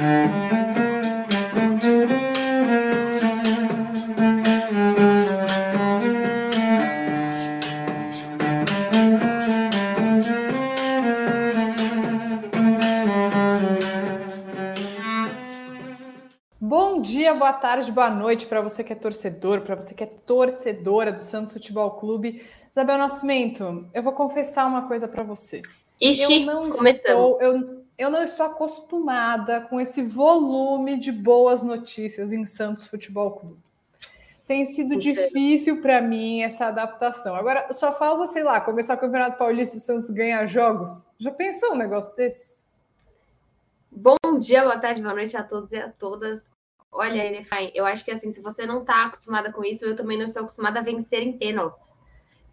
Bom dia, boa tarde, boa noite para você que é torcedor, para você que é torcedora do Santos Futebol Clube. Isabel Nascimento, eu vou confessar uma coisa para você. Ixi, eu não estou, eu, eu não estou acostumada com esse volume de boas notícias em Santos Futebol Clube. Tem sido difícil para mim essa adaptação. Agora, só falta, sei lá, começar o Campeonato Paulista e o Santos ganhar jogos. Já pensou um negócio desses? Bom dia, boa tarde, boa noite a todos e a todas. Olha, Elefai, eu acho que assim, se você não está acostumada com isso, eu também não estou acostumada a vencer em pênaltis.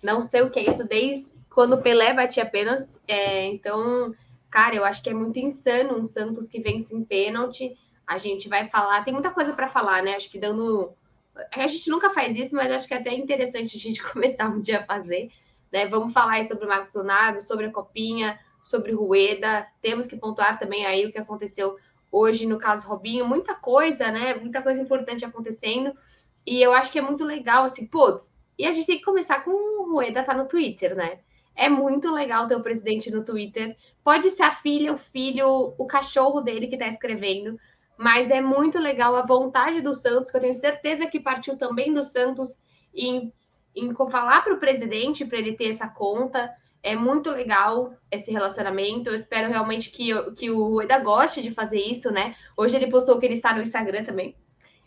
Não sei o que é isso desde quando o Pelé batia pênaltis. É, então, cara, eu acho que é muito insano um Santos que vence em pênalti. A gente vai falar, tem muita coisa para falar, né? Acho que dando. A gente nunca faz isso, mas acho que é até interessante a gente começar um dia a fazer. Né? Vamos falar aí sobre o Marcos Leonardo, sobre a Copinha, sobre Rueda. Temos que pontuar também aí o que aconteceu hoje no caso Robinho, muita coisa, né? Muita coisa importante acontecendo. E eu acho que é muito legal, assim, putz. E a gente tem que começar com o Rueda tá no Twitter, né? É muito legal ter o presidente no Twitter. Pode ser a filha, o filho, o cachorro dele que tá escrevendo, mas é muito legal a vontade do Santos, que eu tenho certeza que partiu também do Santos em, em falar para o presidente para ele ter essa conta. É muito legal esse relacionamento. Eu espero realmente que, que o Rueda goste de fazer isso, né? Hoje ele postou que ele está no Instagram também.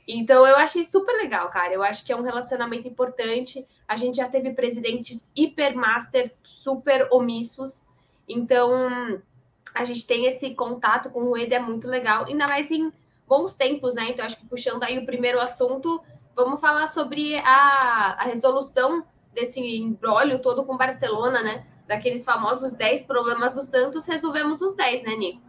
Então eu achei super legal, cara. Eu acho que é um relacionamento importante. A gente já teve presidentes hipermaster, super omissos. Então a gente tem esse contato com o Rueda, é muito legal, ainda mais em bons tempos, né? Então acho que puxando aí o primeiro assunto, vamos falar sobre a, a resolução desse embrólio todo com Barcelona, né? daqueles famosos 10 problemas do Santos, resolvemos os 10, né, Nico?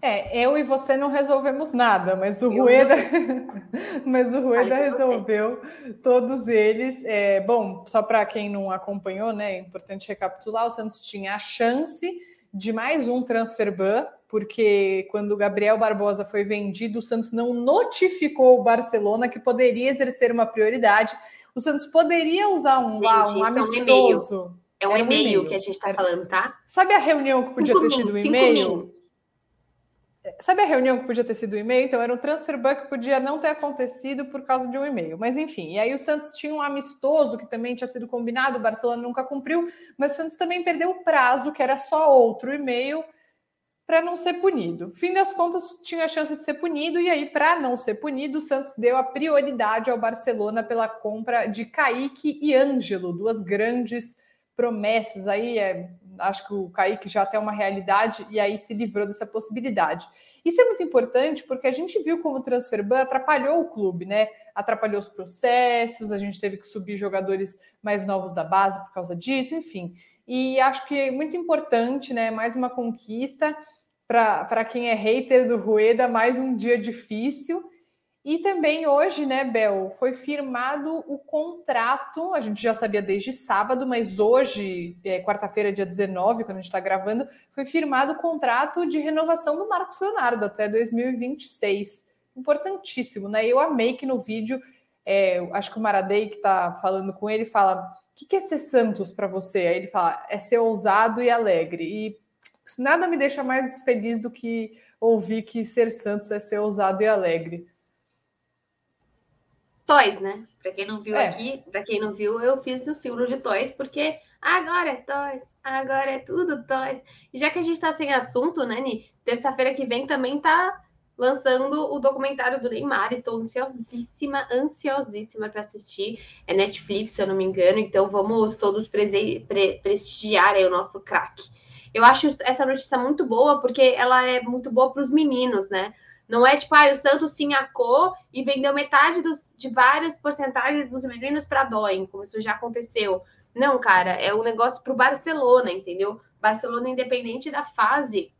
É, eu e você não resolvemos nada, mas o Rueda, mas o Rueda resolveu todos eles. É, bom, só para quem não acompanhou, né, é importante recapitular, o Santos tinha a chance de mais um transfer ban, porque quando o Gabriel Barbosa foi vendido, o Santos não notificou o Barcelona que poderia exercer uma prioridade. O Santos poderia usar um, Gente, lá, um amistoso. É um, um e-mail que a gente está falando, tá? Sabe a reunião que podia cinco ter sido um e-mail? Sabe a reunião que podia ter sido um e-mail? Então, era um transfer ban que podia não ter acontecido por causa de um e-mail. Mas, enfim, e aí o Santos tinha um amistoso que também tinha sido combinado, o Barcelona nunca cumpriu, mas o Santos também perdeu o prazo, que era só outro e-mail, para não ser punido. Fim das contas, tinha a chance de ser punido, e aí, para não ser punido, o Santos deu a prioridade ao Barcelona pela compra de Kaique e Ângelo, duas grandes promessas aí, é, acho que o Kaique já tem uma realidade e aí se livrou dessa possibilidade. Isso é muito importante porque a gente viu como o transfer ban atrapalhou o clube, né? Atrapalhou os processos, a gente teve que subir jogadores mais novos da base por causa disso, enfim. E acho que é muito importante, né? Mais uma conquista para quem é hater do Rueda, mais um dia difícil. E também hoje, né, Bel, foi firmado o contrato, a gente já sabia desde sábado, mas hoje, é, quarta-feira, dia 19, quando a gente está gravando, foi firmado o contrato de renovação do Marcos Leonardo até 2026. Importantíssimo, né? Eu amei que no vídeo, é, acho que o Maradei que está falando com ele fala: o que, que é ser Santos para você? Aí ele fala: é ser ousado e alegre. E nada me deixa mais feliz do que ouvir que ser Santos é ser ousado e alegre. Toys, né? Para quem não viu é. aqui, para quem não viu, eu fiz o símbolo de Toys, porque agora é Toys, agora é tudo Toys. E já que a gente está sem assunto, né, Ni? Terça-feira que vem também tá lançando o documentário do Neymar. Estou ansiosíssima, ansiosíssima para assistir. É Netflix, se eu não me engano, então vamos todos pre prestigiar aí o nosso craque. Eu acho essa notícia muito boa, porque ela é muito boa para os meninos, né? Não é tipo, ah, o Santos sinhacou e vendeu metade dos, de várias porcentagens dos meninos para Doen, como isso já aconteceu. Não, cara, é um negócio para o Barcelona, entendeu? Barcelona, independente da fase,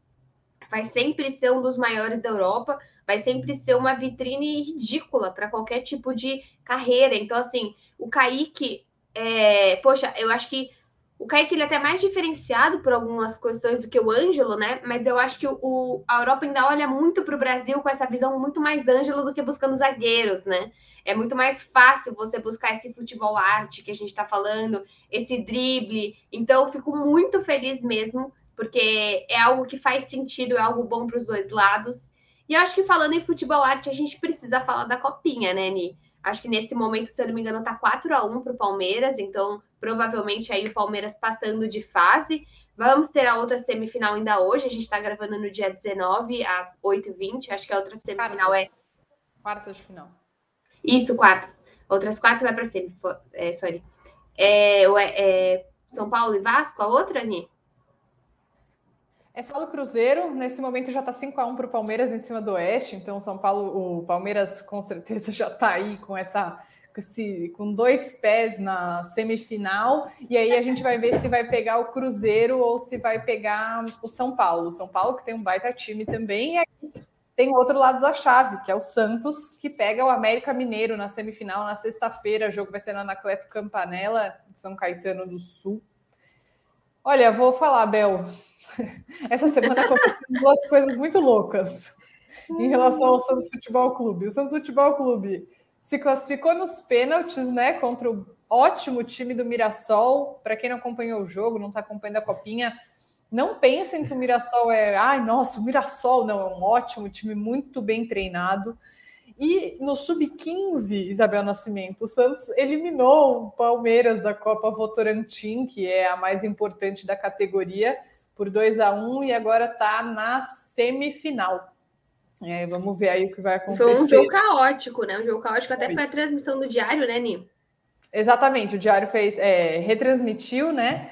vai sempre ser um dos maiores da Europa, vai sempre ser uma vitrine ridícula para qualquer tipo de carreira. Então, assim, o Kaique, é... poxa, eu acho que O Kaique ele é até mais diferenciado por algumas questões do que o Ângelo, né? Mas eu acho que o, a Europa ainda olha muito para o Brasil com essa visão muito mais Ângelo do que buscando zagueiros, né? É muito mais fácil você buscar esse futebol arte que a gente está falando, esse drible. Então, eu fico muito feliz mesmo, porque é algo que faz sentido, é algo bom para os dois lados. E eu acho que falando em futebol arte, a gente precisa falar da copinha, né, Ni? Acho que nesse momento, se eu não me engano, tá 4 a 1 para o Palmeiras, então provavelmente aí o Palmeiras passando de fase. Vamos ter a outra semifinal ainda hoje. A gente está gravando no dia 19, às 8h20. Acho que a outra semifinal quartas. é. Quartas de final. Isso, quartas. Outras quatro vai para semi. É, sorry. É, é, São Paulo e Vasco, a outra, Ani? É só o Cruzeiro, nesse momento já está 5 a 1 para o Palmeiras em cima do Oeste, então São Paulo, o Palmeiras com certeza já está aí com essa com, com dois pés na semifinal, e aí a gente vai ver se vai pegar o Cruzeiro ou se vai pegar o São Paulo. O São Paulo que tem um baita time também, e aí tem o outro lado da chave, que é o Santos, que pega o América Mineiro na semifinal na sexta-feira. O jogo vai ser na Anacleto Campanella, São Caetano do Sul. Olha, vou falar, Bel, essa semana aconteceram duas coisas muito loucas em relação ao Santos Futebol Clube. O Santos Futebol Clube se classificou nos pênaltis, né, contra o ótimo time do Mirassol. Para quem não acompanhou o jogo, não está acompanhando a copinha, não pensem que o Mirassol é, ai, nossa, o Mirassol não é um ótimo time, muito bem treinado. E no sub-15, Isabel Nascimento, o Santos eliminou o Palmeiras da Copa Votorantim, que é a mais importante da categoria, por 2 a 1 e agora está na semifinal. É, vamos ver aí o que vai acontecer. Foi um jogo caótico, né? Um jogo caótico, até foi a transmissão do Diário, né, Ni? Exatamente, o Diário fez, é, retransmitiu, né?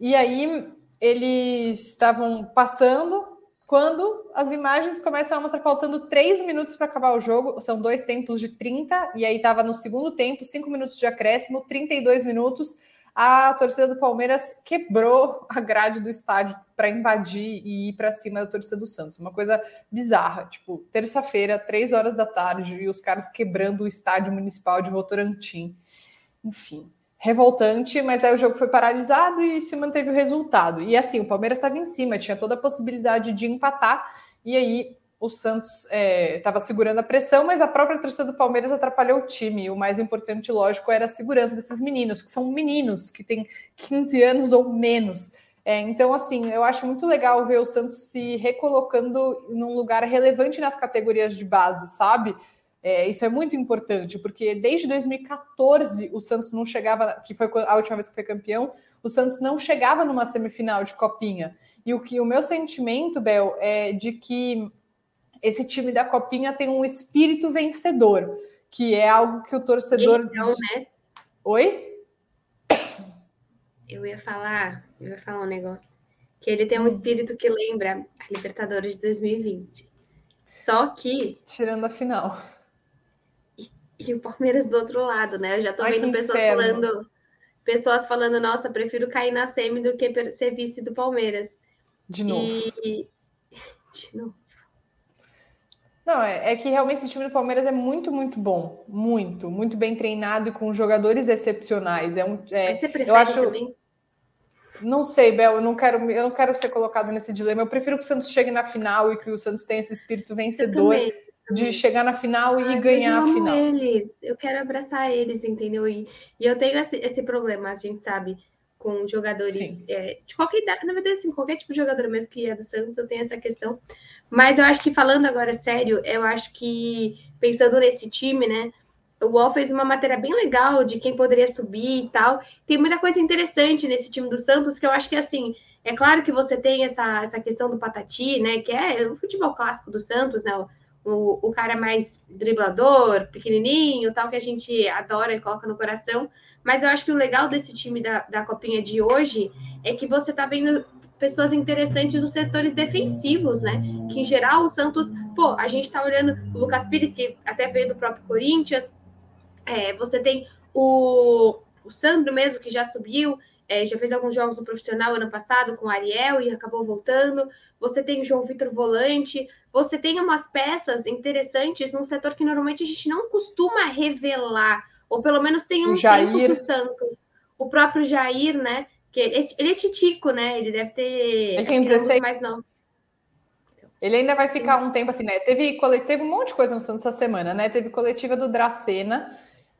E aí eles estavam passando quando as imagens começam a mostrar faltando três minutos para acabar o jogo. São dois tempos de 30, e aí estava no segundo tempo, cinco minutos de acréscimo, 32 minutos a torcida do Palmeiras quebrou a grade do estádio para invadir e ir para cima da torcida do Santos. Uma coisa bizarra, tipo, terça-feira, três horas da tarde, e os caras quebrando o estádio municipal de Votorantim. Enfim, revoltante, mas aí o jogo foi paralisado e se manteve o resultado. E assim, o Palmeiras estava em cima, tinha toda a possibilidade de empatar, e aí o Santos estava é, segurando a pressão, mas a própria torcida do Palmeiras atrapalhou o time. E o mais importante, lógico, era a segurança desses meninos, que são meninos que têm 15 anos ou menos. É, então, assim, eu acho muito legal ver o Santos se recolocando num lugar relevante nas categorias de base, sabe? É, isso é muito importante, porque desde 2014 o Santos não chegava, que foi a última vez que foi campeão, o Santos não chegava numa semifinal de copinha. E o que o meu sentimento, Bel, é de que esse time da Copinha tem um espírito vencedor, que é algo que o torcedor. Então, né? Oi? Eu ia falar, eu ia falar um negócio. Que ele tem um hum. espírito que lembra a Libertadores de 2020. Só que. Tirando a final. E, e o Palmeiras do outro lado, né? Eu já tô Ai, vendo pessoas inferno. falando. Pessoas falando, nossa, prefiro cair na semi do que ser vice do Palmeiras. De novo. E... De novo. Não, é, é, que realmente esse time do Palmeiras é muito, muito bom. Muito, muito bem treinado e com jogadores excepcionais. É um, é, você prefere eu acho, também? Não sei, Bel, eu não quero, eu não quero ser colocado nesse dilema. Eu prefiro que o Santos chegue na final e que o Santos tenha esse espírito vencedor de chegar na final e ganhar a final. Eles. Eu quero abraçar eles, entendeu? E, e eu tenho esse, esse problema, a gente sabe, com jogadores é, de qualquer idade, na verdade, assim, qualquer tipo de jogador mesmo que é do Santos, eu tenho essa questão. Mas eu acho que falando agora sério, eu acho que pensando nesse time, né? O UOL fez uma matéria bem legal de quem poderia subir e tal. Tem muita coisa interessante nesse time do Santos que eu acho que assim, é claro que você tem essa, essa questão do Patati, né? Que é o futebol clássico do Santos, né? O, o, o cara mais driblador, pequenininho, tal, que a gente adora e coloca no coração. Mas eu acho que o legal desse time da, da Copinha de hoje é que você tá vendo pessoas interessantes nos setores defensivos, né? Que em geral o Santos, pô, a gente tá olhando o Lucas Pires, que até veio do próprio Corinthians, é, você tem o, o Sandro mesmo, que já subiu, é, já fez alguns jogos no profissional ano passado com o Ariel e acabou voltando. Você tem o João Vitor Volante, você tem umas peças interessantes num setor que normalmente a gente não costuma revelar, ou pelo menos tem um o Jair. tempo Santos. O próprio Jair, né? Porque ele, ele é titico, né? Ele deve ter. Ele tem 16 mais novos. Ele ainda vai ficar um tempo assim, né? Teve, teve um monte de coisa no Santos essa semana, né? Teve coletiva do Dracena,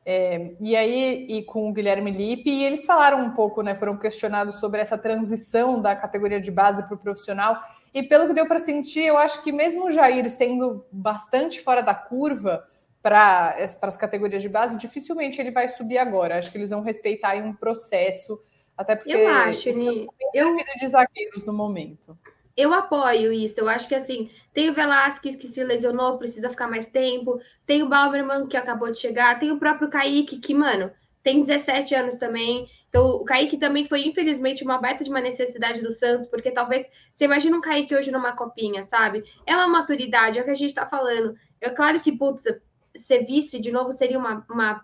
é, e aí, e com o Guilherme Lippe, e eles falaram um pouco, né? Foram questionados sobre essa transição da categoria de base para o profissional. E pelo que deu para sentir, eu acho que mesmo o Jair sendo bastante fora da curva para as categorias de base, dificilmente ele vai subir agora. Acho que eles vão respeitar um processo, até porque eu acho, Ni, eu de zagueiros no momento eu apoio isso. Eu acho que assim, tem o Velasquez que se lesionou, precisa ficar mais tempo, tem o Balmerman que acabou de chegar, tem o próprio Kaique, que, mano, tem 17 anos também. Então, o Kaique também foi, infelizmente, uma baita de uma necessidade do Santos, porque talvez você imagina um Kaique hoje numa copinha, sabe? É uma maturidade, é o que a gente tá falando. É claro que, putz, ser vice de novo seria uma, uma,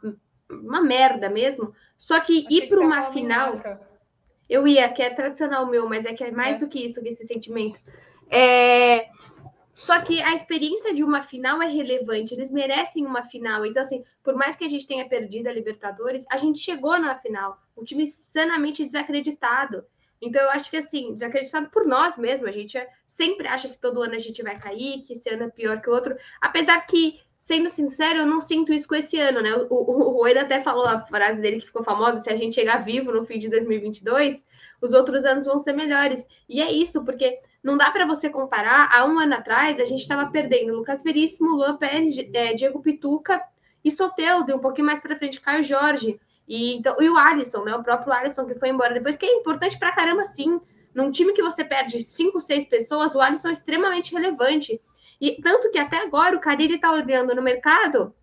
uma merda mesmo. Só que ir para uma final. Eu ia, que é tradicional meu, mas é que é mais é. do que isso, esse sentimento. É... Só que a experiência de uma final é relevante, eles merecem uma final. Então, assim, por mais que a gente tenha perdido a Libertadores, a gente chegou na final. Um time sanamente desacreditado. Então, eu acho que, assim, desacreditado por nós mesmos. A gente sempre acha que todo ano a gente vai cair, que esse ano é pior que o outro. Apesar que sendo sincero, eu não sinto isso com esse ano, né? O, o, o até falou a frase dele que ficou famosa: se a gente chegar vivo no fim de 2022, os outros anos vão ser melhores. E é isso, porque não dá para você comparar. Há um ano atrás, a gente estava perdendo Lucas Veríssimo, Luan Pérez, é, Diego Pituca e Soteldo, um pouquinho mais para frente, Caio Jorge. E, então, e o Alisson, né? O próprio Alisson que foi embora depois, que é importante para caramba, sim. Num time que você perde cinco, seis pessoas, o Alisson é extremamente relevante. E tanto que até agora o Carille está olhando no mercado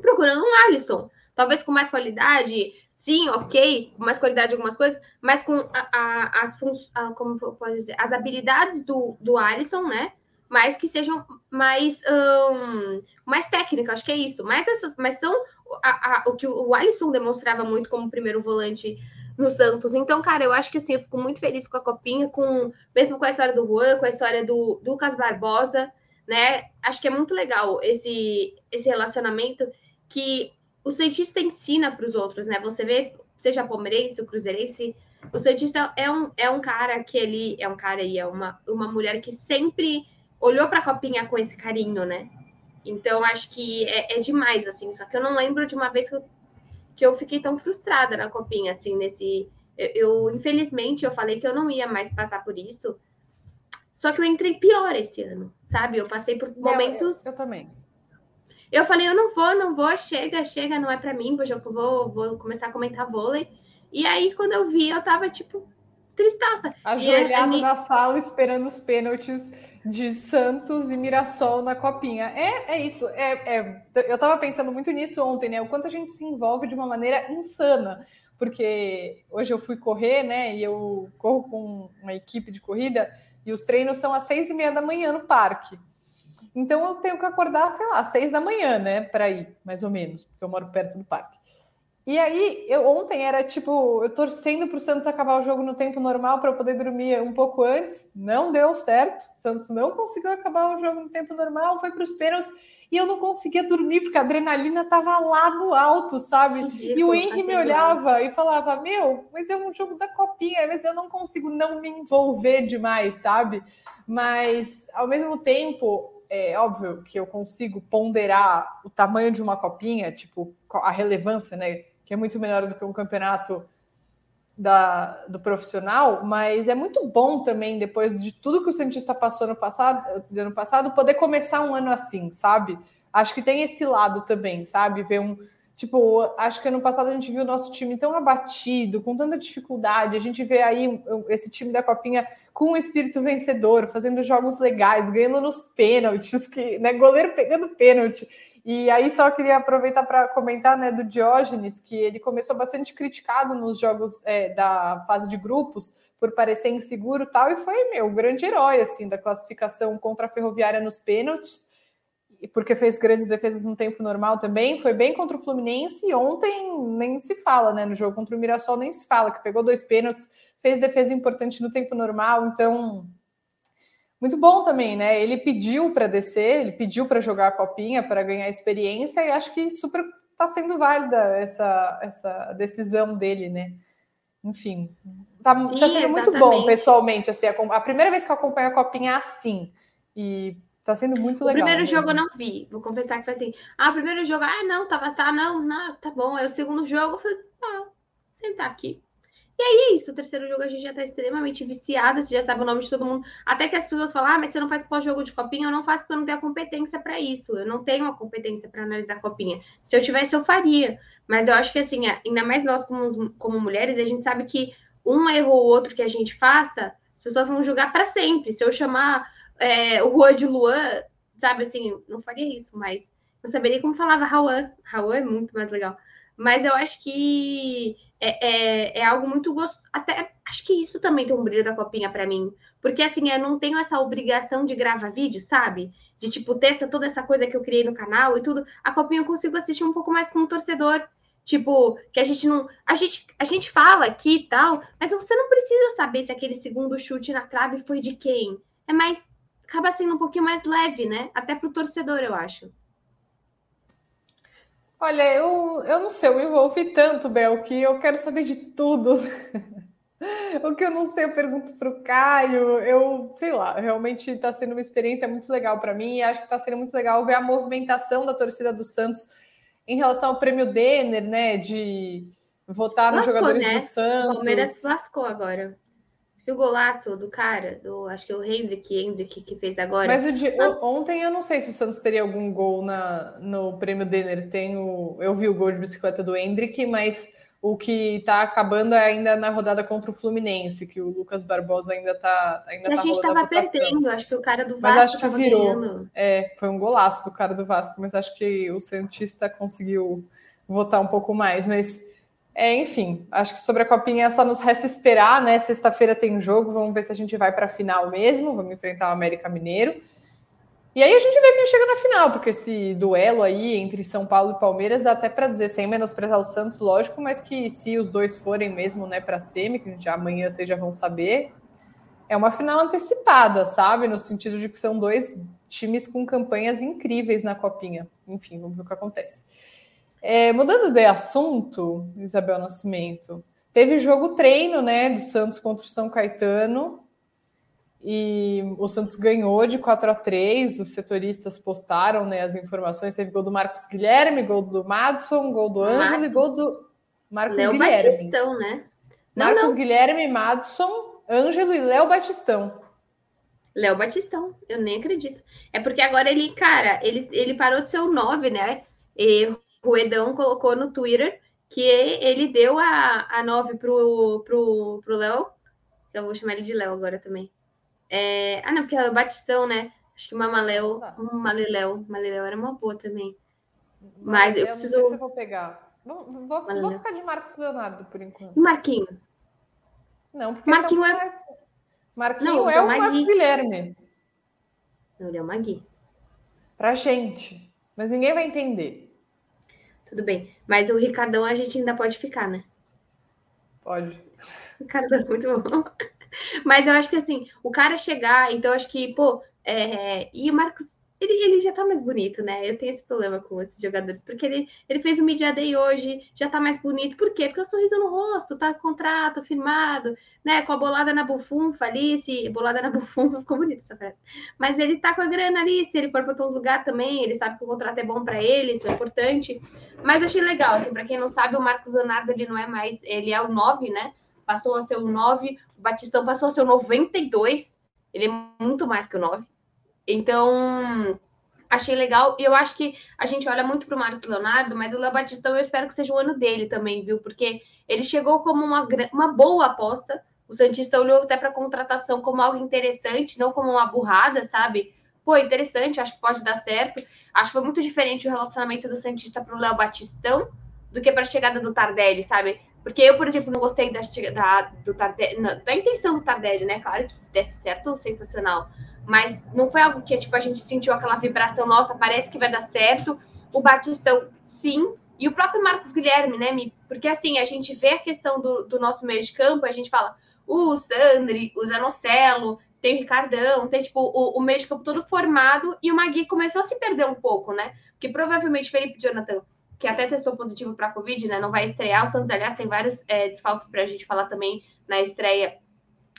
procurando um Alisson. Talvez com mais qualidade, sim, ok, com mais qualidade em algumas coisas, mas com a, a, as, a, como pode dizer, as habilidades do, do Alisson, né? Mas que sejam mais, um, mais técnicas, acho que é isso. Mas, essas, mas são a, o que o Alisson demonstrava muito como primeiro volante no Santos. Então, cara, eu acho que assim, eu fico muito feliz com a copinha, com mesmo com a história do Juan, com a história do Lucas Barbosa né? Acho que é muito legal esse, esse relacionamento que o cientista ensina para os outros, né? Você vê, seja palmeirense ou cruzeirense, o cientista é um, é um cara que ele é um cara e é uma, uma mulher que sempre olhou para a copinha com esse carinho, né? Então acho que é, é, demais, assim. Só que eu não lembro de uma vez que eu, que eu fiquei tão frustrada na copinha, assim, nesse. Eu, eu, infelizmente, eu falei que eu não ia mais passar por isso, só que eu entrei pior esse ano, sabe? Eu passei por momentos. eu, eu, também. Eu falei, eu não vou, não vou, chega, chega, não é para mim, eu vou, vou começar a comentar vôlei. E aí, quando eu vi, eu tava tipo, tristaça. Ajoelhado na sala esperando os pênaltis de Santos e Mirassol na copinha. É, é isso. É, é, eu tava pensando muito nisso ontem, né? O quanto a gente se envolve de uma maneira insana. Porque hoje eu fui correr, né? E eu corro com uma equipe de corrida e os treinos são às seis e meia da manhã no parque. Então eu tenho que acordar, sei lá, às seis da manhã, né, para ir, mais ou menos, porque eu moro perto do parque. E aí, eu ontem era tipo, eu torcendo para o Santos acabar o jogo no tempo normal para eu poder dormir um pouco antes. Não deu certo. O Santos não conseguiu acabar o jogo no tempo normal, foi para os pênaltis e eu não conseguia dormir porque a adrenalina estava lá no alto, sabe? E o Henry me olhava e falava: Meu, mas é um jogo da copinha, mas eu não consigo não me envolver demais, sabe? Mas ao mesmo tempo, é óbvio que eu consigo ponderar o tamanho de uma copinha, tipo, a relevância, né? Que é muito melhor do que um campeonato da, do profissional, mas é muito bom também, depois de tudo que o cientista passou no passado, no ano passado, poder começar um ano assim, sabe? Acho que tem esse lado também, sabe? Ver um. Tipo, acho que ano passado a gente viu o nosso time tão abatido, com tanta dificuldade. A gente vê aí esse time da Copinha com um espírito vencedor, fazendo jogos legais, ganhando nos pênaltis, que, né, goleiro pegando pênalti. E aí só queria aproveitar para comentar né, do Diógenes, que ele começou bastante criticado nos jogos é, da fase de grupos por parecer inseguro tal, e foi meu grande herói assim da classificação contra a Ferroviária nos pênaltis, porque fez grandes defesas no tempo normal também, foi bem contra o Fluminense, e ontem nem se fala, né? No jogo contra o Mirassol nem se fala, que pegou dois pênaltis, fez defesa importante no tempo normal, então muito bom também, né? Ele pediu para descer, ele pediu para jogar a copinha, para ganhar experiência, e acho que super está sendo válida essa, essa decisão dele, né? enfim, tá, Sim, tá sendo muito bom pessoalmente, assim, a, a, primeira vez que eu acompanho a Copinha assim, e tá sendo muito legal. O primeiro mesmo. jogo eu não vi, vou confessar que foi assim, ah, o primeiro jogo, ah, não, tava, tá, não, não, tá bom, aí o segundo jogo, eu falei, ah, sentar aqui, e aí é isso, o terceiro jogo a gente já tá extremamente viciada, você já sabe o nome de todo mundo. Até que as pessoas falam, ah, mas você não faz pós-jogo de copinha? Eu não faço porque eu não tenho a competência para isso. Eu não tenho a competência para analisar copinha. Se eu tivesse, eu faria. Mas eu acho que, assim, ainda mais nós como, como mulheres, a gente sabe que um erro ou outro que a gente faça, as pessoas vão julgar para sempre. Se eu chamar é, o Juan de Luan, sabe, assim, não faria isso, mas eu saberia como falava Rauan. Rauan é muito mais legal. Mas eu acho que é, é, é algo muito gostoso. Até acho que isso também tem um brilho da copinha para mim. Porque assim, eu não tenho essa obrigação de gravar vídeo, sabe? De tipo, ter essa, toda essa coisa que eu criei no canal e tudo. A copinha eu consigo assistir um pouco mais como torcedor. Tipo, que a gente não. A gente, a gente fala aqui e tal, mas você não precisa saber se aquele segundo chute na trave foi de quem. É mais. Acaba sendo um pouquinho mais leve, né? Até pro torcedor, eu acho. Olha, eu, eu não sei, eu me envolvi tanto, Bel, que eu quero saber de tudo. o que eu não sei, eu pergunto para o Caio. Eu sei lá, realmente está sendo uma experiência muito legal para mim e acho que está sendo muito legal ver a movimentação da torcida do Santos em relação ao prêmio Denner, né? De votar nos lascou, jogadores né? do Santos. O Palmeiras lascou agora. E o golaço do cara, do, acho que é o Hendrick, Hendrick que fez agora. Mas o de, ontem eu não sei se o Santos teria algum gol na, no prêmio Denner. Tem o, eu vi o gol de bicicleta do Hendrick, mas o que está acabando é ainda na rodada contra o Fluminense, que o Lucas Barbosa ainda está ainda a tá gente estava perdendo, acho que o cara do Vasco. Mas acho que virou. Ganhando. É, foi um golaço do cara do Vasco, mas acho que o Santista conseguiu votar um pouco mais. Mas é, enfim, acho que sobre a Copinha só nos resta esperar, né? Sexta-feira tem jogo, vamos ver se a gente vai para a final mesmo, vamos enfrentar o América Mineiro. E aí a gente vê quem chega na final, porque esse duelo aí entre São Paulo e Palmeiras dá até para dizer, sem menosprezar o Santos, lógico, mas que se os dois forem mesmo, né, para semi, que gente amanhã vocês já vão saber, é uma final antecipada, sabe? No sentido de que são dois times com campanhas incríveis na Copinha. Enfim, vamos ver o que acontece. É, mudando de assunto, Isabel Nascimento, teve jogo treino, né, do Santos contra o São Caetano, e o Santos ganhou de 4 a 3 os setoristas postaram né, as informações, teve gol do Marcos Guilherme, gol do Madison, gol do Ângelo e gol do Marcos Léo Guilherme. Batistão, né? Não, Marcos não. Guilherme, Madison, Ângelo e Léo Batistão. Léo Batistão, eu nem acredito. É porque agora ele, cara, ele, ele parou de ser o 9, né? E o Edão colocou no Twitter que ele deu a, a 9 pro, pro, pro Léo. Eu vou chamar ele de Léo agora também. É... Ah, não, porque é o Batistão, né? Acho que Mamaléu, um Maleléu. Maleléu era uma boa também. Mas eu preciso. Não sei se eu vou pegar. Vou, vou, vou, ficar de Marcos Leonardo por enquanto. Marquinho. Não, porque Marquinho é. Marquinho não, é o Marcos Guilherme. Não, ele é o Magui. Pra gente. Mas ninguém vai entender. Tudo bem. Mas o Ricardão a gente ainda pode ficar, né? Pode. O Ricardão é muito bom. Mas eu acho que assim, o cara chegar, então acho que, pô, é... e o Marcos ele, ele já tá mais bonito, né? Eu tenho esse problema com esses jogadores, porque ele, ele fez o Media Day hoje, já tá mais bonito. Por quê? Porque o sorriso no rosto, tá contrato firmado, né? Com a bolada na bufunfa ali, se bolada na bufunfa, ficou bonito essa frase. Mas ele tá com a grana ali, se ele for para outro lugar também, ele sabe que o contrato é bom para ele, isso é importante. Mas eu achei legal, assim, para quem não sabe, o Marcos Leonardo, ele não é mais, ele é o 9, né? Passou a ser o 9, o Batistão passou a ser o 92, ele é muito mais que o 9. Então, achei legal. E eu acho que a gente olha muito para o Marcos Leonardo, mas o Léo Batistão eu espero que seja o ano dele também, viu? Porque ele chegou como uma, uma boa aposta. O Santista olhou até para a contratação como algo interessante, não como uma burrada, sabe? Pô, interessante, acho que pode dar certo. Acho que foi muito diferente o relacionamento do Santista para o Léo Batistão do que para a chegada do Tardelli, sabe? Porque eu, por exemplo, não gostei da, da, do Tardelli, não, da intenção do Tardelli, né? Claro que se desse certo, sensacional mas não foi algo que tipo, a gente sentiu aquela vibração, nossa, parece que vai dar certo. O Batistão, sim, e o próprio Marcos Guilherme, né? Porque assim, a gente vê a questão do, do nosso meio de campo, a gente fala o Sandri, o Zanocelo, tem o Ricardão, tem tipo o, o meio de campo todo formado, e o Magui começou a se perder um pouco, né? Porque provavelmente Felipe Jonathan que até testou positivo para Covid, né? Não vai estrear. O Santos, aliás, tem vários é, desfalques para a gente falar também na estreia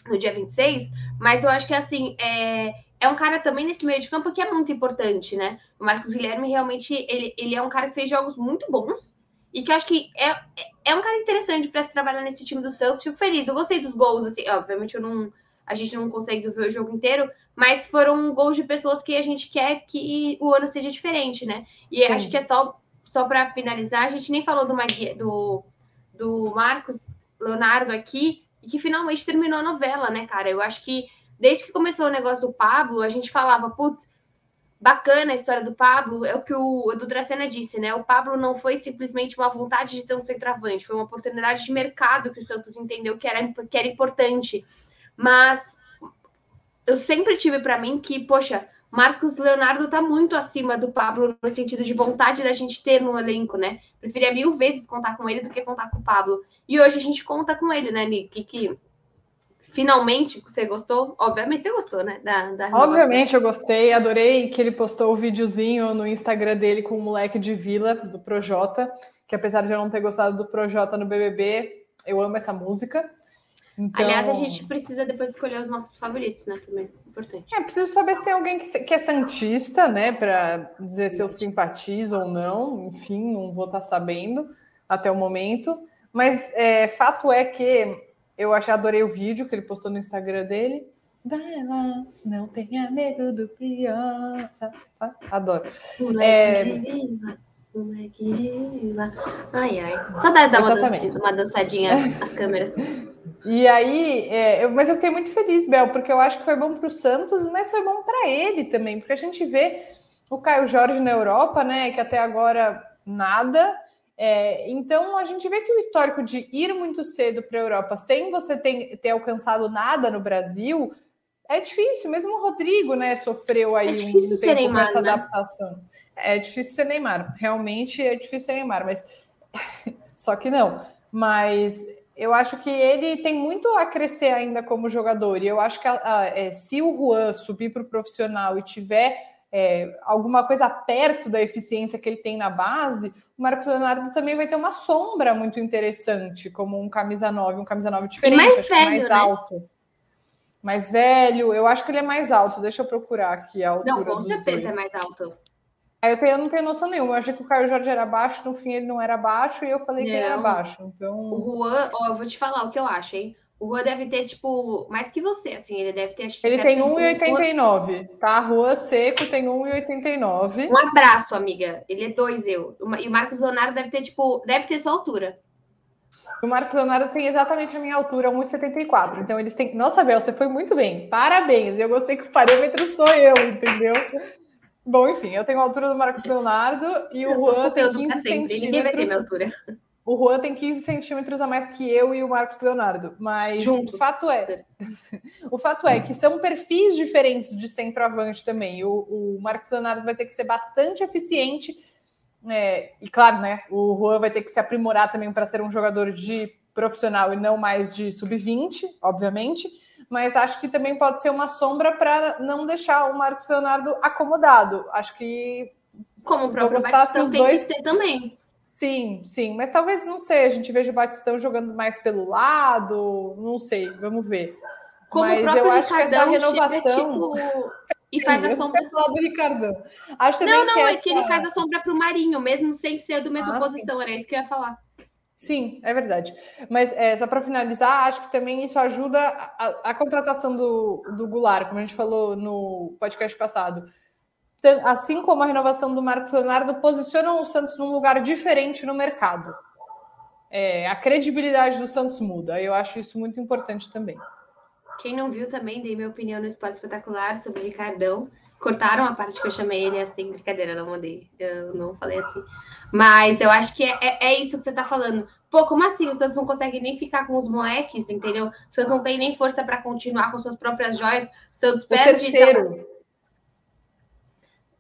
no dia 26. Mas eu acho que, assim, é, é um cara também nesse meio de campo que é muito importante, né? O Marcos Guilherme realmente ele, ele é um cara que fez jogos muito bons e que eu acho que é, é um cara interessante para se trabalhar nesse time do Santos. Fico feliz. Eu gostei dos gols, assim, obviamente eu não, a gente não consegue ver o jogo inteiro, mas foram gols de pessoas que a gente quer que o ano seja diferente, né? E Sim. acho que é top, só para finalizar, a gente nem falou do, do, do Marcos Leonardo aqui, e que finalmente terminou a novela, né, cara? Eu acho que desde que começou o negócio do Pablo, a gente falava, putz, bacana a história do Pablo, é o que o Edu Dracena disse, né? O Pablo não foi simplesmente uma vontade de ter um centroavante, foi uma oportunidade de mercado que o Santos entendeu que era, que era importante. Mas eu sempre tive para mim que, poxa, Marcos Leonardo tá muito acima do Pablo no sentido de vontade da gente ter no elenco, né? Preferia mil vezes contar com ele do que contar com o Pablo. E hoje a gente conta com ele, né, Nick? Que, finalmente você gostou? Obviamente você gostou, né? Da, da Obviamente eu gostei, adorei que ele postou o videozinho no Instagram dele com o moleque de Vila, do Projota, que apesar de eu não ter gostado do Projota no BBB, eu amo essa música. Então... Aliás, a gente precisa depois escolher os nossos favoritos, né? Também, importante. É, preciso saber se tem alguém que, que é santista, né? Para dizer se eu simpatizo ou não. Enfim, não vou estar tá sabendo até o momento. Mas é, fato é que eu achei, adorei o vídeo que ele postou no Instagram dele. Vai lá, não tenha medo do pior. Sabe? sabe? Adoro. É... Moleque de lá. Ai, ai. Só dá, dar uma, dançadinha, uma dançadinha as câmeras. E aí, é, eu, mas eu fiquei muito feliz, Bel, porque eu acho que foi bom para o Santos, mas foi bom para ele também, porque a gente vê o Caio Jorge na Europa, né? Que até agora nada. É, então a gente vê que o histórico de ir muito cedo para a Europa sem você ter, ter, alcançado nada no Brasil é difícil. Mesmo o Rodrigo, né, sofreu aí é um tempo Neymar, com essa né? adaptação. É difícil ser Neymar, realmente é difícil ser Neymar, mas só que não. Mas eu acho que ele tem muito a crescer ainda como jogador. E eu acho que a, a, é, se o Juan subir para o profissional e tiver é, alguma coisa perto da eficiência que ele tem na base, o Marcos Leonardo também vai ter uma sombra muito interessante, como um camisa 9, um camisa 9 diferente, e mais, velho, mais né? alto. Mais velho, eu acho que ele é mais alto. Deixa eu procurar aqui a altura. Não, com certeza é mais alto. Eu, tenho, eu não tenho noção nenhuma. Eu achei que o Caio Jorge era baixo, no fim ele não era baixo, e eu falei não. que ele era baixo. Então... O Juan, ó, eu vou te falar o que eu acho, hein? O Juan deve ter, tipo, mais que você, assim, ele deve ter. ele tem 1,89, tá? Rua Seco tem 1,89. Um abraço, amiga. Ele é dois eu. E o Marcos Leonardo deve ter, tipo, deve ter sua altura. O Marcos Leonardo tem exatamente a minha altura, 1,74. Então eles têm. Nossa, Bel, você foi muito bem. Parabéns. Eu gostei que o parâmetro sou eu, entendeu? Bom, enfim, eu tenho a altura do Marcos Leonardo e o Juan tem 15 centímetros. O Juan tem 15 centímetros a mais que eu e o Marcos Leonardo. Mas Juntos. o fato é, o fato é que são perfis diferentes de centroavante também. O, o Marcos Leonardo vai ter que ser bastante eficiente. É, e claro, né? O Juan vai ter que se aprimorar também para ser um jogador de profissional e não mais de sub-20, obviamente mas acho que também pode ser uma sombra para não deixar o Marcos Leonardo acomodado. Acho que. Como o próprio Batistão tem dois... que ser também. Sim, sim, mas talvez não sei. A gente veja o Batistão jogando mais pelo lado, não sei, vamos ver. Como mas eu acho que essa renovação. Tipo... E faz a sombra. do Ricardão. Acho não, não, que é essa... que ele faz a sombra para o Marinho, mesmo sem ser do mesma ah, posição, sim. era isso que eu ia falar. Sim, é verdade. Mas é, só para finalizar, acho que também isso ajuda a, a, contratação do, do Goulart, como a gente falou no podcast passado. Assim como a renovação do Marcos Leonardo, posicionam o Santos num lugar diferente no mercado. É, a credibilidade do Santos muda. Eu acho isso muito importante também. Quem não viu também, dei minha opinião no Esporte Espetacular sobre o Ricardão. Cortaram a parte que eu chamei ele assim, brincadeira, não mandei. Eu não falei assim. Mas eu acho que é, é, é, isso que você tá falando. Pô, como assim? O Santos não consegue nem ficar com os moleques, entendeu? O Santos não tem nem força para continuar com suas próprias joias. Santos perde.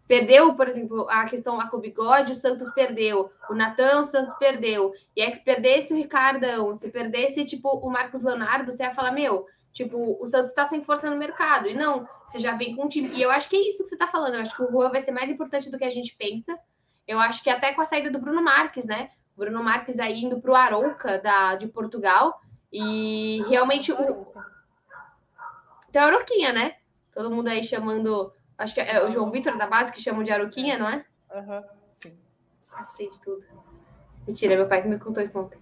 Perdeu, por exemplo, a questão lá com o bigode, o Santos perdeu. O Natan, o Santos perdeu. E aí, se perdesse o Ricardão, se perdesse, tipo, o Marcos Leonardo, você ia falar, meu, tipo, o Santos está sem força no mercado. E não, você já vem com um time. E eu acho que é isso que você está falando. Eu acho que o Juan vai ser mais importante do que a gente pensa. Eu acho que até com a saída do Bruno Marques, né? Bruno Marques aí indo para o Arouca da, de Portugal. E realmente o. Tem a Aroquinha, né? Todo mundo aí chamando. Acho que é o João Vitor da base que chamam de Aroquinha, não é? Aham, uhum, sim. Sei de tudo. Mentira, meu pai que me contou isso ontem.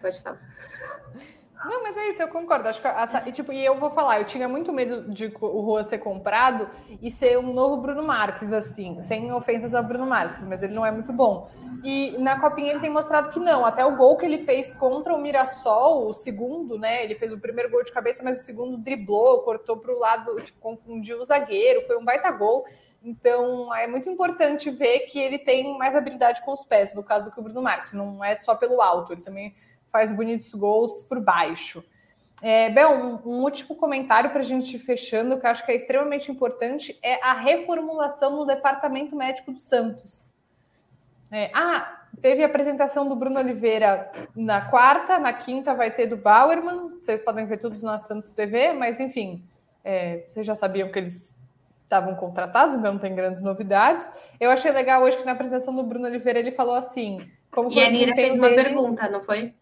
Pode falar. Não, mas é isso, eu concordo. Acho que essa, e, tipo, e eu vou falar, eu tinha muito medo de o Juan ser comprado e ser um novo Bruno Marques, assim, sem ofensas ao Bruno Marques, mas ele não é muito bom. E na Copinha ele tem mostrado que não. Até o gol que ele fez contra o Mirassol, o segundo, né? Ele fez o primeiro gol de cabeça, mas o segundo driblou, cortou para o lado, tipo, confundiu o zagueiro, foi um baita gol. Então é muito importante ver que ele tem mais habilidade com os pés, no caso do que o Bruno Marques, não é só pelo alto, ele também faz bonitos gols por baixo. É, Bel, um, um último comentário para a gente ir fechando, que eu acho que é extremamente importante, é a reformulação no departamento médico do Santos. É, ah, teve a apresentação do Bruno Oliveira na quarta, na quinta vai ter do Bauerman, vocês podem ver tudo na Santos TV, mas enfim, é, vocês já sabiam que eles estavam contratados, então não tem grandes novidades. Eu achei legal hoje que na apresentação do Bruno Oliveira ele falou assim. Como e a Nira fez uma dele, pergunta, não foi?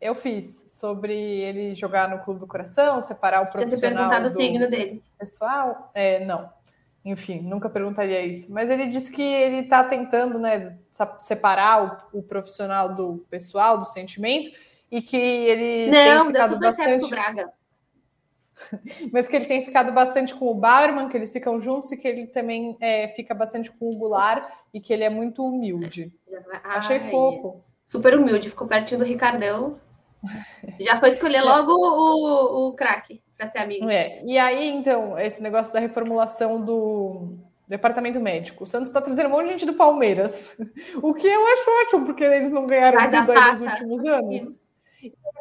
Eu fiz sobre ele jogar no Clube do Coração, separar o profissional. Tinha perguntado o signo dele. Pessoal? É, não. Enfim, nunca perguntaria isso. Mas ele disse que ele está tentando, né, separar o, o, profissional do pessoal, do sentimento, e que ele não, tem ficado bastante. Braga. Mas que ele tem ficado bastante com o Bauerman, que eles ficam juntos e que ele também é, fica bastante com o Goulart e que ele é muito humilde. Achei fofo. Super humilde, ficou pertinho do Ricardão. Já foi escolher logo o, o craque para ser amigo. É. E aí, então, esse negócio da reformulação do departamento médico. O Santos está trazendo um monte de gente do Palmeiras. O que eu acho ótimo, porque eles não ganharam tudo aí nos últimos anos.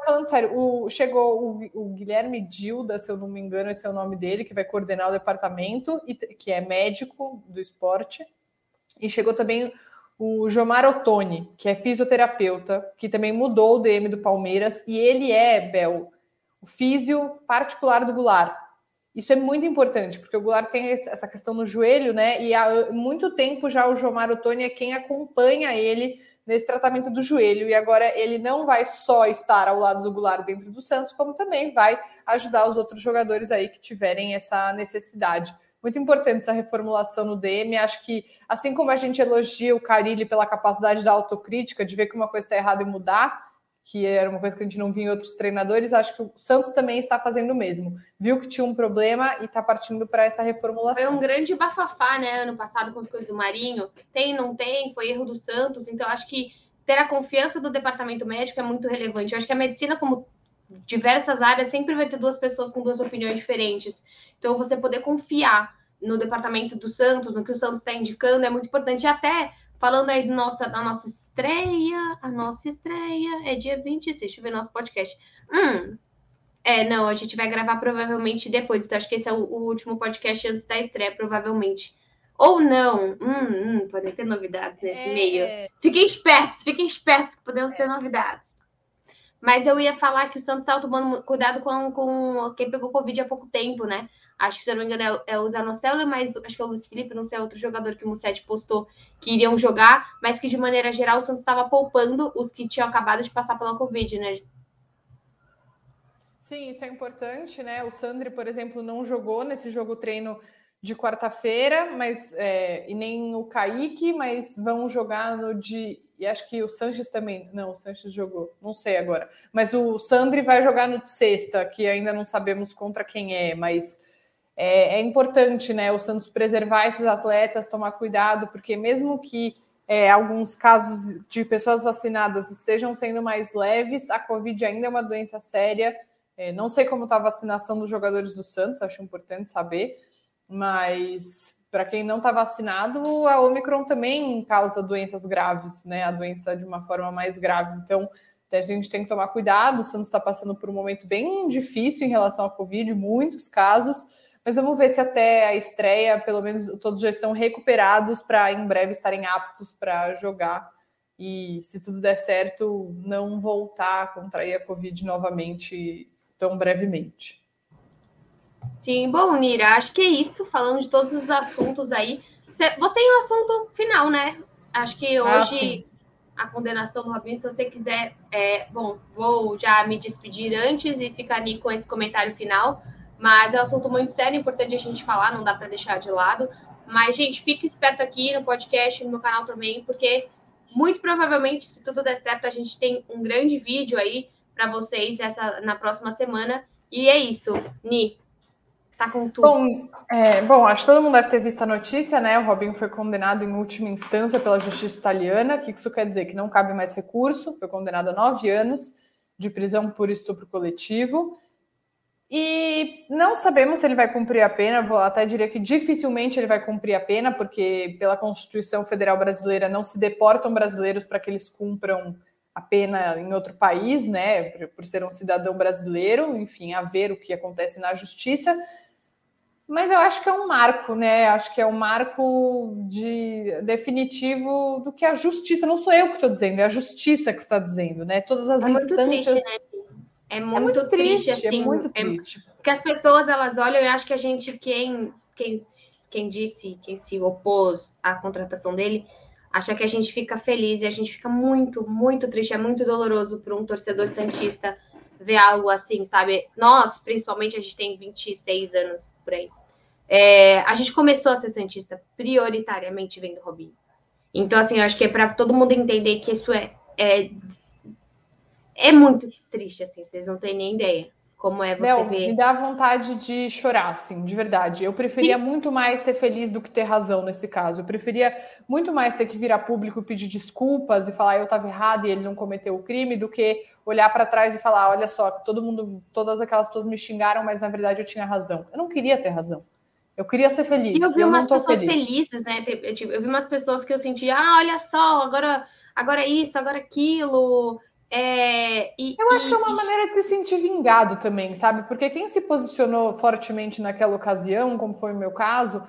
Falando sério, o, chegou o, o, Guilherme Dilda, se eu não me engano, esse é o nome dele, que vai coordenar o departamento, e, que é médico do esporte. E chegou também o Jomar Ottoni, que é fisioterapeuta, que também mudou o DM do Palmeiras, e ele é, Bel, o físio particular do Goulart. Isso é muito importante, porque o Goulart tem essa questão no joelho, né? E há muito tempo já o Jomar Ottoni é quem acompanha ele nesse tratamento do joelho. E agora ele não vai só estar ao lado do Goulart dentro do Santos, como também vai ajudar os outros jogadores aí que tiverem essa necessidade muito importante essa reformulação no DM. Acho que, assim como a gente elogia o Carilli pela capacidade da autocrítica, de ver que uma coisa está errada e mudar, que era uma coisa que a gente não via em outros treinadores, acho que o Santos também está fazendo o mesmo. Viu que tinha um problema e está partindo para essa reformulação. Foi um grande bafafá, né, ano passado com as coisas do Marinho. Tem, não tem, foi erro do Santos. Então, acho que ter a confiança do departamento médico é muito relevante. Eu acho que a medicina, como diversas áreas, sempre vai ter duas pessoas com duas opiniões diferentes. Então, você poder confiar no departamento do Santos, no que o Santos está indicando, é muito importante. E até falando aí do nossa, da nossa estreia, a nossa estreia é dia 26, deixa eu ver nosso podcast. Hum, é, não, a gente vai gravar provavelmente depois, então acho que esse é o, o último podcast antes da estreia, provavelmente. Ou não, hum, hum, podem ter novidades nesse é... meio. Fiquem espertos, fiquem espertos que podemos é. ter novidades. Mas eu ia falar que o Santos estava tomando cuidado com, com quem pegou Covid há pouco tempo, né? Acho que, se eu não me engano, é, é o Zanocelo, mas acho que é o Luiz Felipe, não sei, é outro jogador que o Musset postou que iriam jogar, mas que, de maneira geral, o Santos estava poupando os que tinham acabado de passar pela Covid, né? Sim, isso é importante, né? O Sandri, por exemplo, não jogou nesse jogo treino de quarta-feira, mas é, e nem o Kaique, mas vão jogar no de. E acho que o Sanches também. Não, o Sanches jogou, não sei agora. Mas o Sandri vai jogar no de sexta, que ainda não sabemos contra quem é, mas é, é, importante, né, o Santos preservar esses atletas, tomar cuidado, porque mesmo que é, alguns casos de pessoas vacinadas estejam sendo mais leves, a Covid ainda é uma doença séria. É, não sei como está a vacinação dos jogadores do Santos, acho importante saber, mas para quem não está vacinado, a Omicron também causa doenças graves, né? A doença de uma forma mais grave. Então, a gente tem que tomar cuidado. O Santos está passando por um momento bem difícil em relação à Covid, muitos casos. Mas vamos ver se até a estreia, pelo menos todos já estão recuperados para em breve estarem aptos para jogar. E se tudo der certo, não voltar a contrair a Covid novamente tão brevemente. Sim, bom, Nira, acho que é isso. Falando de todos os assuntos aí. Você, botei um assunto final, né? Acho que ah, hoje ah, a condenação do Robinho, se você quiser, é, bom, vou já me despedir antes e ficar ali com esse comentário final. Mas é um assunto muito sério, importante a gente falar, não dá para deixar de lado. Mas, gente, fique esperto aqui no podcast, no meu canal também, porque muito provavelmente, se tudo der certo, a gente tem um grande vídeo aí para vocês essa, na próxima semana. E é isso, Ni. Tá com tudo. Bom, é, bom, acho que todo mundo deve ter visto a notícia, né? O Robinho foi condenado em última instância pela justiça italiana. O que isso quer dizer? Que não cabe mais recurso. Foi condenado a nove anos de prisão por estupro coletivo. E não sabemos se ele vai cumprir a pena, vou até diria que dificilmente ele vai cumprir a pena, porque pela Constituição Federal Brasileira não se deportam brasileiros para que eles cumpram a pena em outro país, né, por ser um cidadão brasileiro, enfim, a ver o que acontece na justiça. Mas eu acho que é um marco, né? Acho que é um marco de definitivo do que a justiça. Não sou eu que estou dizendo, é a justiça que está dizendo, né? Todas as é instâncias. Muito triste, né? É muito, é muito triste, triste, assim. É muito triste. É, porque as pessoas elas olham e acho que a gente, quem, quem, quem disse, quem se opôs à contratação dele, acha que a gente fica feliz e a gente fica muito, muito triste. É muito doloroso para um torcedor santista ver algo assim, sabe? Nós, principalmente, a gente tem 26 anos por aí. É, a gente começou a ser santista prioritariamente vendo Robinho. Então, assim, eu acho que é para todo mundo entender que isso é, é é muito triste, assim, vocês não têm nem ideia como é você ver. Me dá vontade de chorar, assim, de verdade. Eu preferia Sim. muito mais ser feliz do que ter razão nesse caso. Eu preferia muito mais ter que vir a público pedir desculpas e falar eu estava errado e ele não cometeu o crime, do que olhar para trás e falar, olha só, todo mundo, todas aquelas pessoas me xingaram, mas na verdade eu tinha razão. Eu não queria ter razão. Eu queria ser feliz. E eu vi eu umas pessoas feliz. felizes, né? Eu vi umas pessoas que eu senti, ah, olha só, agora, agora isso, agora aquilo. É, e, eu acho e, que é uma e... maneira de se sentir vingado também, sabe? Porque quem se posicionou fortemente naquela ocasião, como foi o meu caso,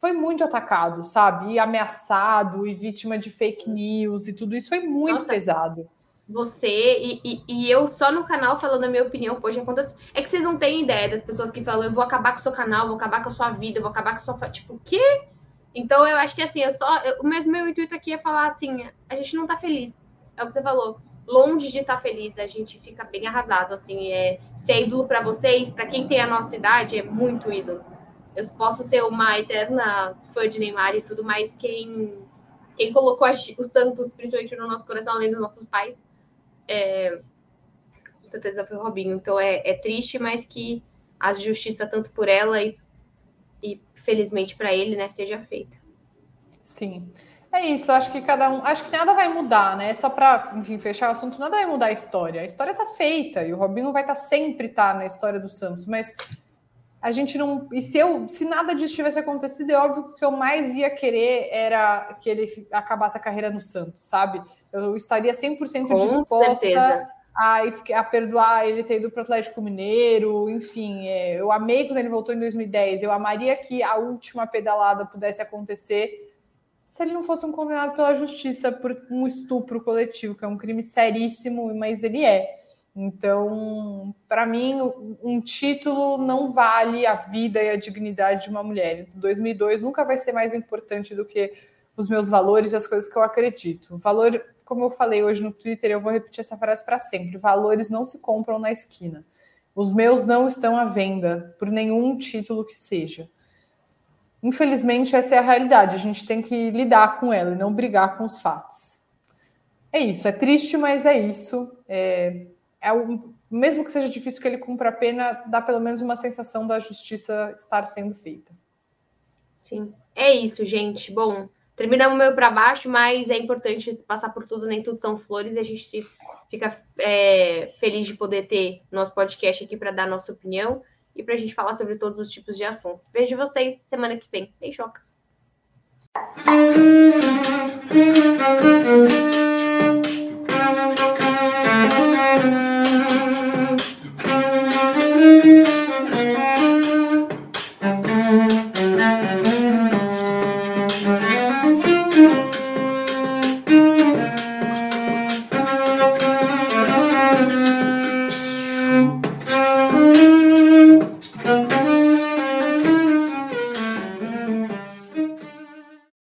foi muito atacado, sabe? E ameaçado, e vítima de fake news, e tudo isso foi muito Nossa, pesado. Você e, e, eu só no canal falando a minha opinião, poxa, quantas. É que vocês não têm ideia das pessoas que falam, eu vou acabar com o seu canal, vou acabar com a sua vida, vou acabar com a sua. Tipo, o quê? Então eu acho que assim, eu só. Eu, o mesmo meu intuito aqui é falar assim, a gente não tá feliz. É o que você falou longe de estar feliz, a gente fica bem arrasado, assim, é ser ídolo para vocês, para quem tem a nossa idade, é muito ídolo. Eu posso ser uma eterna fã de Neymar e tudo, mas quem, quem colocou o Santos, principalmente no nosso coração, além dos nossos pais, é, com certeza foi o Robinho. Então é, é triste, mas que a justiça, tanto por ela e, e felizmente para ele, né, seja feita. Sim. É isso, acho que cada um. Acho que nada vai mudar, né? Só para, enfim, fechar o assunto, nada vai mudar a história. A história tá feita e o Robinho vai estar tá sempre tá na história do Santos, mas a gente não. E se eu, se nada disso tivesse acontecido, é óbvio que o que eu mais ia querer era que ele acabasse a carreira no Santos, sabe? Eu estaria 100% Com disposta a, a, perdoar ele ter ido para o Atlético Mineiro, enfim, é, eu amei quando ele voltou em 2010. Eu amaria que a última pedalada pudesse acontecer se ele não fosse um condenado pela justiça por um estupro coletivo, que é um crime seríssimo, mas ele é. Então, para mim, um título não vale a vida e a dignidade de uma mulher. Então, 2002 nunca vai ser mais importante do que os meus valores e as coisas que eu acredito. O valor, como eu falei hoje no Twitter, eu vou repetir essa frase para sempre: valores não se compram na esquina. Os meus não estão à venda por nenhum título que seja. Infelizmente, essa é a realidade. A gente tem que lidar com ela e não brigar com os fatos. É isso. É triste, mas é isso. É, é o, mesmo que seja difícil que ele cumpra a pena, dá pelo menos uma sensação da justiça estar sendo feita. Sim. É isso, gente. Bom, terminamos meio para baixo, mas é importante passar por tudo, nem tudo são flores, e a gente fica é, feliz de poder ter nosso podcast aqui para dar nossa opinião e para a gente falar sobre todos os tipos de assuntos. Vejo vocês semana que vem. Beijocas!